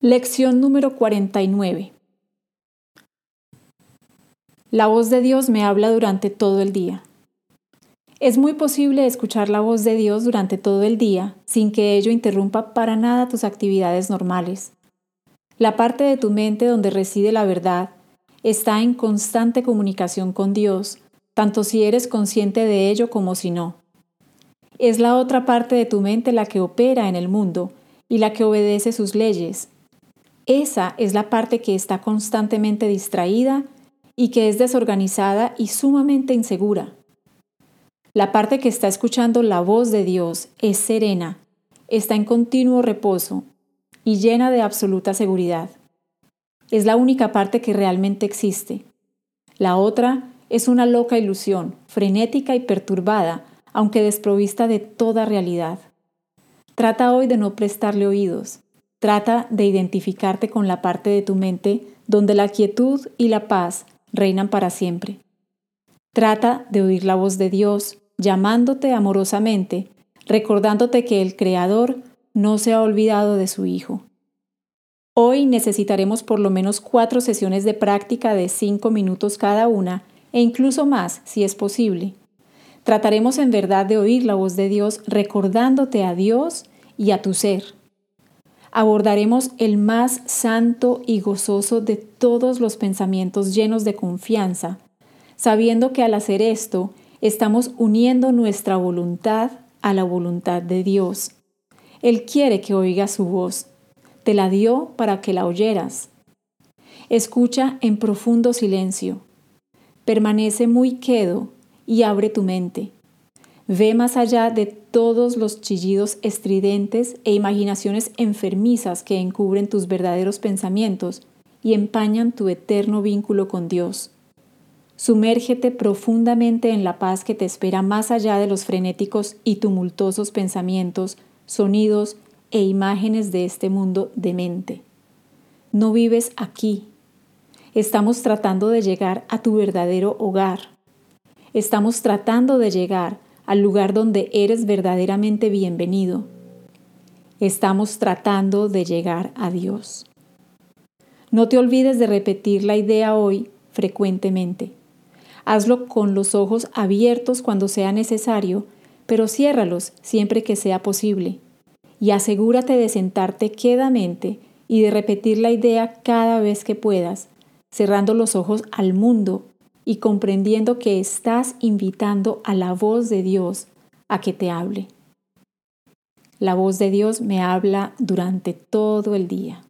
Lección número 49. La voz de Dios me habla durante todo el día. Es muy posible escuchar la voz de Dios durante todo el día sin que ello interrumpa para nada tus actividades normales. La parte de tu mente donde reside la verdad está en constante comunicación con Dios, tanto si eres consciente de ello como si no. Es la otra parte de tu mente la que opera en el mundo y la que obedece sus leyes esa es la parte que está constantemente distraída y que es desorganizada y sumamente insegura. La parte que está escuchando la voz de Dios es serena, está en continuo reposo y llena de absoluta seguridad. Es la única parte que realmente existe. La otra es una loca ilusión, frenética y perturbada, aunque desprovista de toda realidad. Trata hoy de no prestarle oídos, Trata de identificarte con la parte de tu mente donde la quietud y la paz reinan para siempre. Trata de oír la voz de Dios llamándote amorosamente, recordándote que el Creador no se ha olvidado de su Hijo. Hoy necesitaremos por lo menos cuatro sesiones de práctica de cinco minutos cada una e incluso más si es posible. Trataremos en verdad de oír la voz de Dios recordándote a Dios y a tu ser abordaremos el más santo y gozoso de todos los pensamientos llenos de confianza, sabiendo que al hacer esto estamos uniendo nuestra voluntad a la voluntad de Dios. Él quiere que oigas su voz. Te la dio para que la oyeras. Escucha en profundo silencio. Permanece muy quedo y abre tu mente. Ve más allá de todos los chillidos estridentes e imaginaciones enfermizas que encubren tus verdaderos pensamientos y empañan tu eterno vínculo con Dios. Sumérgete profundamente en la paz que te espera más allá de los frenéticos y tumultuosos pensamientos, sonidos e imágenes de este mundo demente. No vives aquí. Estamos tratando de llegar a tu verdadero hogar. Estamos tratando de llegar al lugar donde eres verdaderamente bienvenido. Estamos tratando de llegar a Dios. No te olvides de repetir la idea hoy frecuentemente. Hazlo con los ojos abiertos cuando sea necesario, pero ciérralos siempre que sea posible. Y asegúrate de sentarte quedamente y de repetir la idea cada vez que puedas, cerrando los ojos al mundo y comprendiendo que estás invitando a la voz de Dios a que te hable. La voz de Dios me habla durante todo el día.